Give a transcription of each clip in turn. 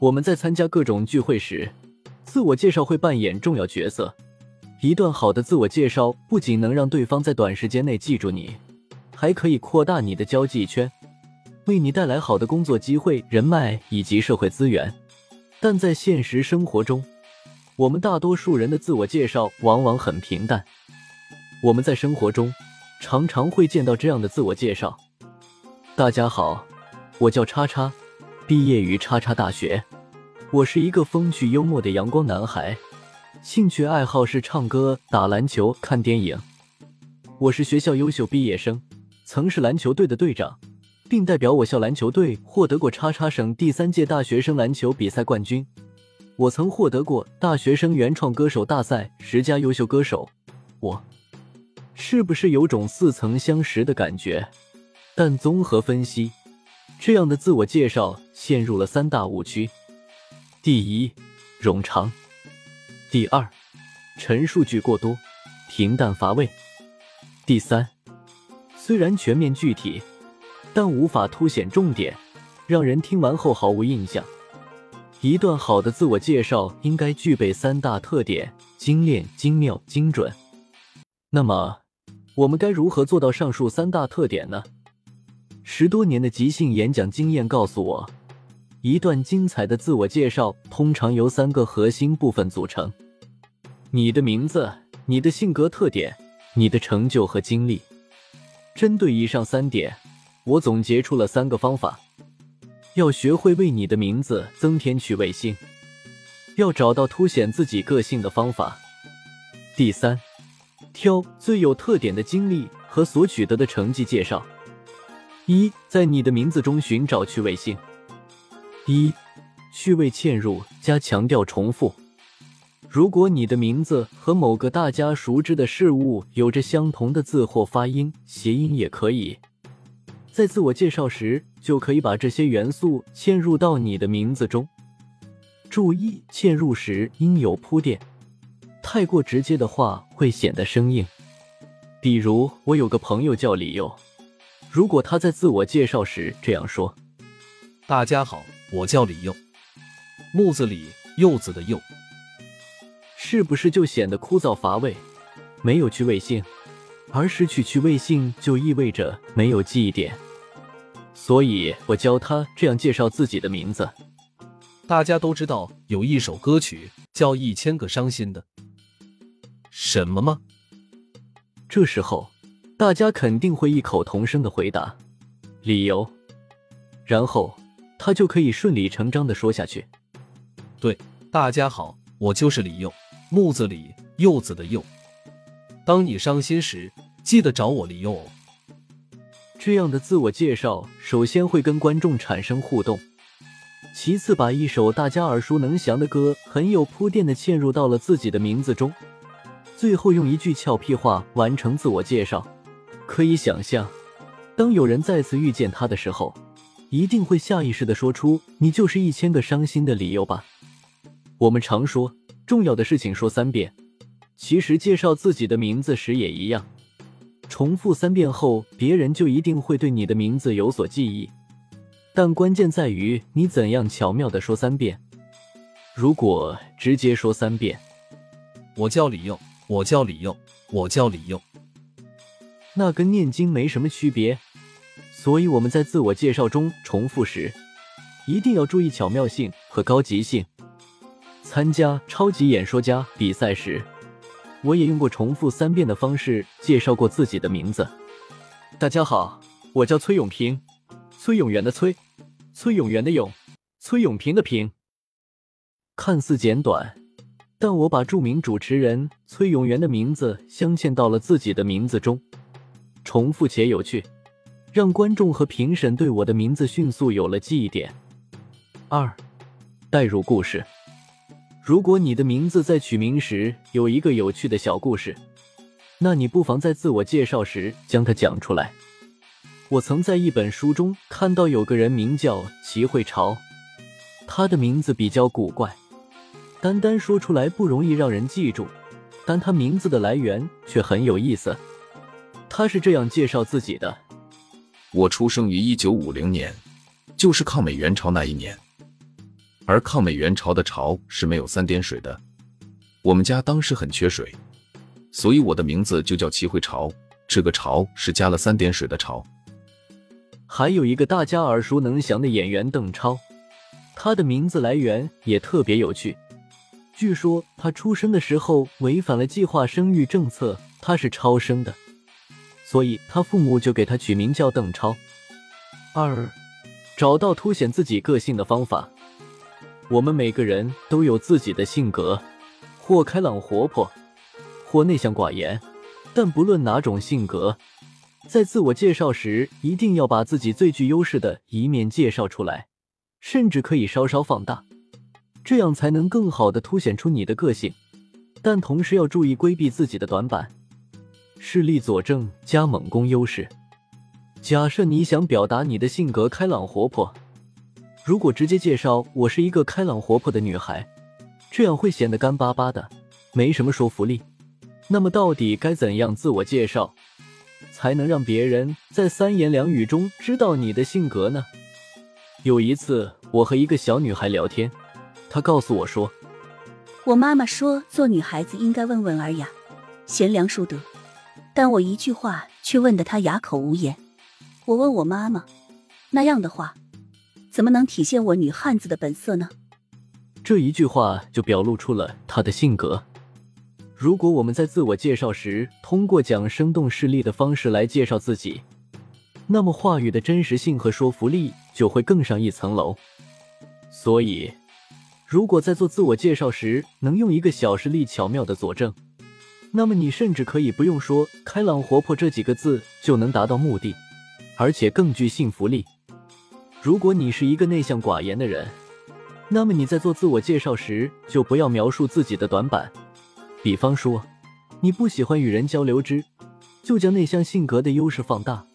我们在参加各种聚会时，自我介绍会扮演重要角色。一段好的自我介绍不仅能让对方在短时间内记住你，还可以扩大你的交际圈，为你带来好的工作机会、人脉以及社会资源。但在现实生活中，我们大多数人的自我介绍往往很平淡。我们在生活中常常会见到这样的自我介绍：“大家好，我叫叉叉。”毕业于叉叉大学，我是一个风趣幽默的阳光男孩，兴趣爱好是唱歌、打篮球、看电影。我是学校优秀毕业生，曾是篮球队的队长，并代表我校篮球队获得过叉叉省第三届大学生篮球比赛冠军。我曾获得过大学生原创歌手大赛十佳优秀歌手。我是不是有种似曾相识的感觉？但综合分析。这样的自我介绍陷入了三大误区：第一，冗长；第二，陈述句过多，平淡乏味；第三，虽然全面具体，但无法凸显重点，让人听完后毫无印象。一段好的自我介绍应该具备三大特点：精炼、精妙、精准。那么，我们该如何做到上述三大特点呢？十多年的即兴演讲经验告诉我，一段精彩的自我介绍通常由三个核心部分组成：你的名字、你的性格特点、你的成就和经历。针对以上三点，我总结出了三个方法：要学会为你的名字增添趣味性；要找到凸显自己个性的方法；第三，挑最有特点的经历和所取得的成绩介绍。一，在你的名字中寻找趣味性。一，趣味嵌入加强调重复。如果你的名字和某个大家熟知的事物有着相同的字或发音，谐音也可以，在自我介绍时就可以把这些元素嵌入到你的名字中。注意，嵌入时应有铺垫，太过直接的话会显得生硬。比如，我有个朋友叫李佑。如果他在自我介绍时这样说：“大家好，我叫李佑，木子李，柚子的柚。”是不是就显得枯燥乏味，没有趣味性？而失去趣味性就意味着没有记忆点。所以我教他这样介绍自己的名字。大家都知道有一首歌曲叫《一千个伤心的》，什么吗？这时候。大家肯定会异口同声的回答理由，然后他就可以顺理成章的说下去。对，大家好，我就是李佑，木子李，柚子的柚。当你伤心时，记得找我李佑哦。这样的自我介绍，首先会跟观众产生互动，其次把一首大家耳熟能详的歌很有铺垫的嵌入到了自己的名字中，最后用一句俏皮话完成自我介绍。可以想象，当有人再次遇见他的时候，一定会下意识的说出“你就是一千个伤心的理由吧”。我们常说重要的事情说三遍，其实介绍自己的名字时也一样，重复三遍后，别人就一定会对你的名字有所记忆。但关键在于你怎样巧妙的说三遍。如果直接说三遍，我叫李佑，我叫李佑，我叫李佑。那跟念经没什么区别，所以我们在自我介绍中重复时，一定要注意巧妙性和高级性。参加超级演说家比赛时，我也用过重复三遍的方式介绍过自己的名字。大家好，我叫崔永平，崔永元的崔，崔永元的永，崔永平的平。看似简短，但我把著名主持人崔永元的名字镶嵌到了自己的名字中。重复且有趣，让观众和评审对我的名字迅速有了记忆点。二，带入故事。如果你的名字在取名时有一个有趣的小故事，那你不妨在自我介绍时将它讲出来。我曾在一本书中看到有个人名叫齐慧朝，他的名字比较古怪，单单说出来不容易让人记住，但他名字的来源却很有意思。他是这样介绍自己的：我出生于一九五零年，就是抗美援朝那一年。而抗美援朝的朝是没有三点水的，我们家当时很缺水，所以我的名字就叫齐慧朝。这个朝是加了三点水的朝。还有一个大家耳熟能详的演员邓超，他的名字来源也特别有趣。据说他出生的时候违反了计划生育政策，他是超生的，所以他父母就给他取名叫邓超。二，找到凸显自己个性的方法。我们每个人都有自己的性格，或开朗活泼，或内向寡言。但不论哪种性格，在自我介绍时一定要把自己最具优势的一面介绍出来，甚至可以稍稍放大，这样才能更好的凸显出你的个性。但同时要注意规避自己的短板。事例佐证加猛攻优势。假设你想表达你的性格开朗活泼。如果直接介绍我是一个开朗活泼的女孩，这样会显得干巴巴的，没什么说服力。那么到底该怎样自我介绍，才能让别人在三言两语中知道你的性格呢？有一次，我和一个小女孩聊天，她告诉我说：“我妈妈说做女孩子应该温文尔雅、贤良淑德。”但我一句话却问得他哑口无言。我问我妈妈：“那样的话？”怎么能体现我女汉子的本色呢？这一句话就表露出了她的性格。如果我们在自我介绍时通过讲生动事例的方式来介绍自己，那么话语的真实性和说服力就会更上一层楼。所以，如果在做自我介绍时能用一个小事例巧妙的佐证，那么你甚至可以不用说“开朗活泼”这几个字就能达到目的，而且更具信服力。如果你是一个内向寡言的人，那么你在做自我介绍时就不要描述自己的短板，比方说你不喜欢与人交流之，就将内向性格的优势放大，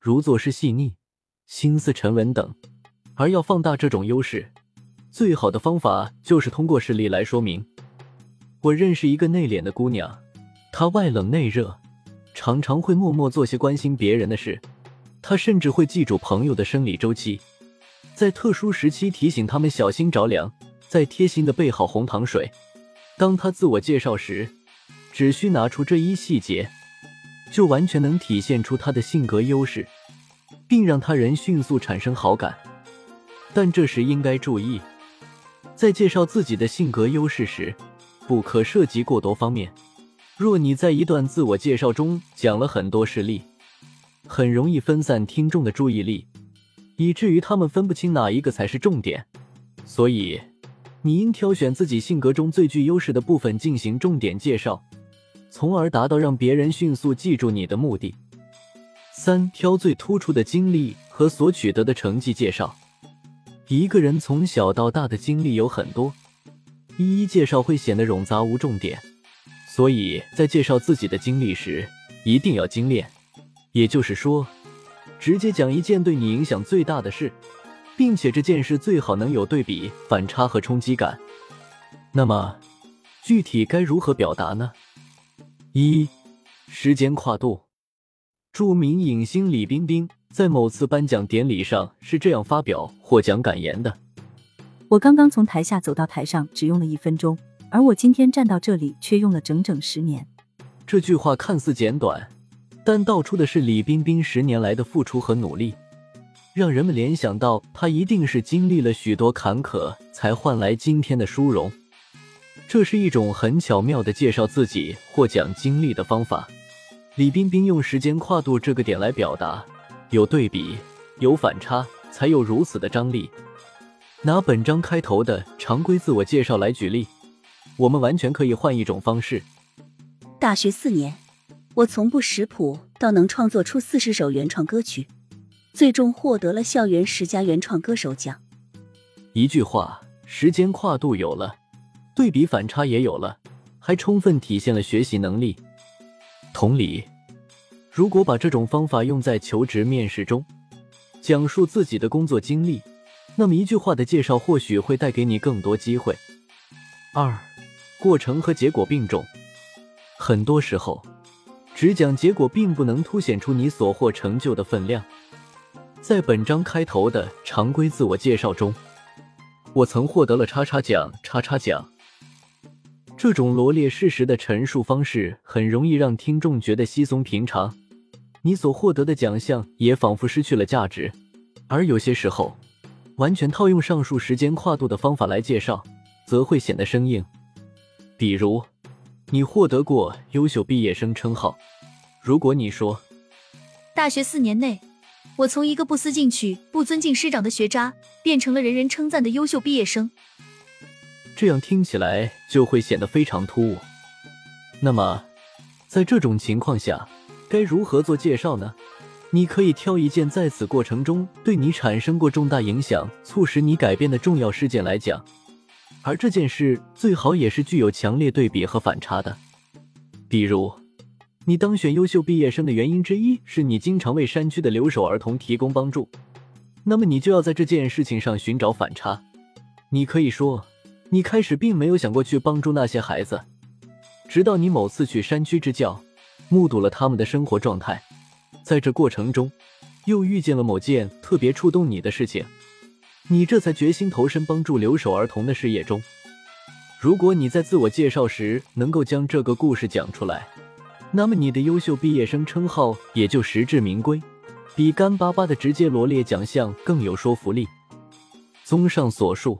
如做事细腻、心思沉稳等。而要放大这种优势，最好的方法就是通过事例来说明。我认识一个内敛的姑娘，他外冷内热，常常会默默做些关心别人的事。他甚至会记住朋友的生理周期，在特殊时期提醒他们小心着凉，再贴心的备好红糖水。当他自我介绍时，只需拿出这一细节，就完全能体现出他的性格优势，并让他人迅速产生好感。但这时应该注意，在介绍自己的性格优势时，不可涉及过多方面。若你在一段自我介绍中讲了很多事例，很容易分散听众的注意力，以至于他们分不清哪一个才是重点。所以，你应挑选自己性格中最具优势的部分进行重点介绍，从而达到让别人迅速记住你的目的。三、挑最突出的经历和所取得的成绩介绍。一个人从小到大的经历有很多，一一介绍会显得冗杂无重点，所以在介绍自己的经历时，一定要精炼。也就是说，直接讲一件对你影响最大的事，并且这件事最好能有对比、反差和冲击感。那么，具体该如何表达呢？一、时间跨度。著名影星李冰冰在某次颁奖典礼上是这样发表获奖感言的：“我刚刚从台下走到台上，只用了一分钟，而我今天站到这里，却用了整整十年。”这句话看似简短。但道出的是李冰冰十年来的付出和努力，让人们联想到她一定是经历了许多坎坷才换来今天的殊荣。这是一种很巧妙的介绍自己获奖经历的方法。李冰冰用时间跨度这个点来表达，有对比，有反差，才有如此的张力。拿本章开头的常规自我介绍来举例，我们完全可以换一种方式。大学四年。我从不识谱到能创作出四十首原创歌曲，最终获得了校园十佳原创歌手奖。一句话，时间跨度有了，对比反差也有了，还充分体现了学习能力。同理，如果把这种方法用在求职面试中，讲述自己的工作经历，那么一句话的介绍或许会带给你更多机会。二，过程和结果并重。很多时候，只讲结果并不能凸显出你所获成就的分量。在本章开头的常规自我介绍中，我曾获得了叉叉奖、叉叉奖。这种罗列事实的陈述方式很容易让听众觉得稀松平常，你所获得的奖项也仿佛失去了价值。而有些时候，完全套用上述时间跨度的方法来介绍，则会显得生硬。比如，你获得过优秀毕业生称号，如果你说，大学四年内。我从一个不思进取、不尊敬师长的学渣，变成了人人称赞的优秀毕业生。这样听起来就会显得非常突兀。那么，在这种情况下，该如何做介绍呢？你可以挑一件在此过程中对你产生过重大影响、促使你改变的重要事件来讲，而这件事最好也是具有强烈对比和反差的，比如。你当选优秀毕业生的原因之一是你经常为山区的留守儿童提供帮助，那么你就要在这件事情上寻找反差。你可以说，你开始并没有想过去帮助那些孩子，直到你某次去山区支教，目睹了他们的生活状态，在这过程中又遇见了某件特别触动你的事情，你这才决心投身帮助留守儿童的事业中。如果你在自我介绍时能够将这个故事讲出来。那么你的优秀毕业生称号也就实至名归，比干巴巴的直接罗列奖项更有说服力。综上所述，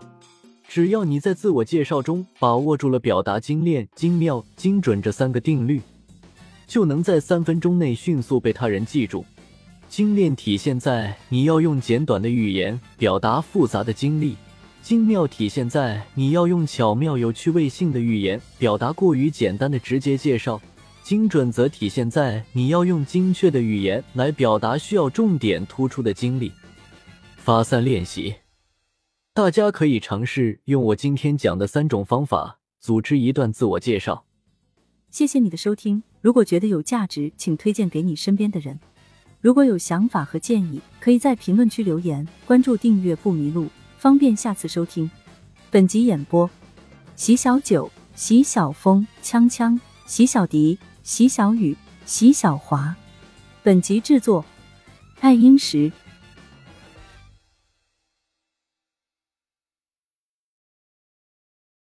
只要你在自我介绍中把握住了表达精炼、精妙、精准这三个定律，就能在三分钟内迅速被他人记住。精炼体现在你要用简短的语言表达复杂的经历，精妙体现在你要用巧妙有趣味性的语言表达过于简单的直接介绍。精准则体现在你要用精确的语言来表达需要重点突出的经历。发散练习，大家可以尝试用我今天讲的三种方法组织一段自我介绍。谢谢你的收听，如果觉得有价值，请推荐给你身边的人。如果有想法和建议，可以在评论区留言。关注订阅不迷路，方便下次收听。本集演播：席小九、席小峰、锵锵、席小迪。席小雨、席小华，本集制作：爱英石。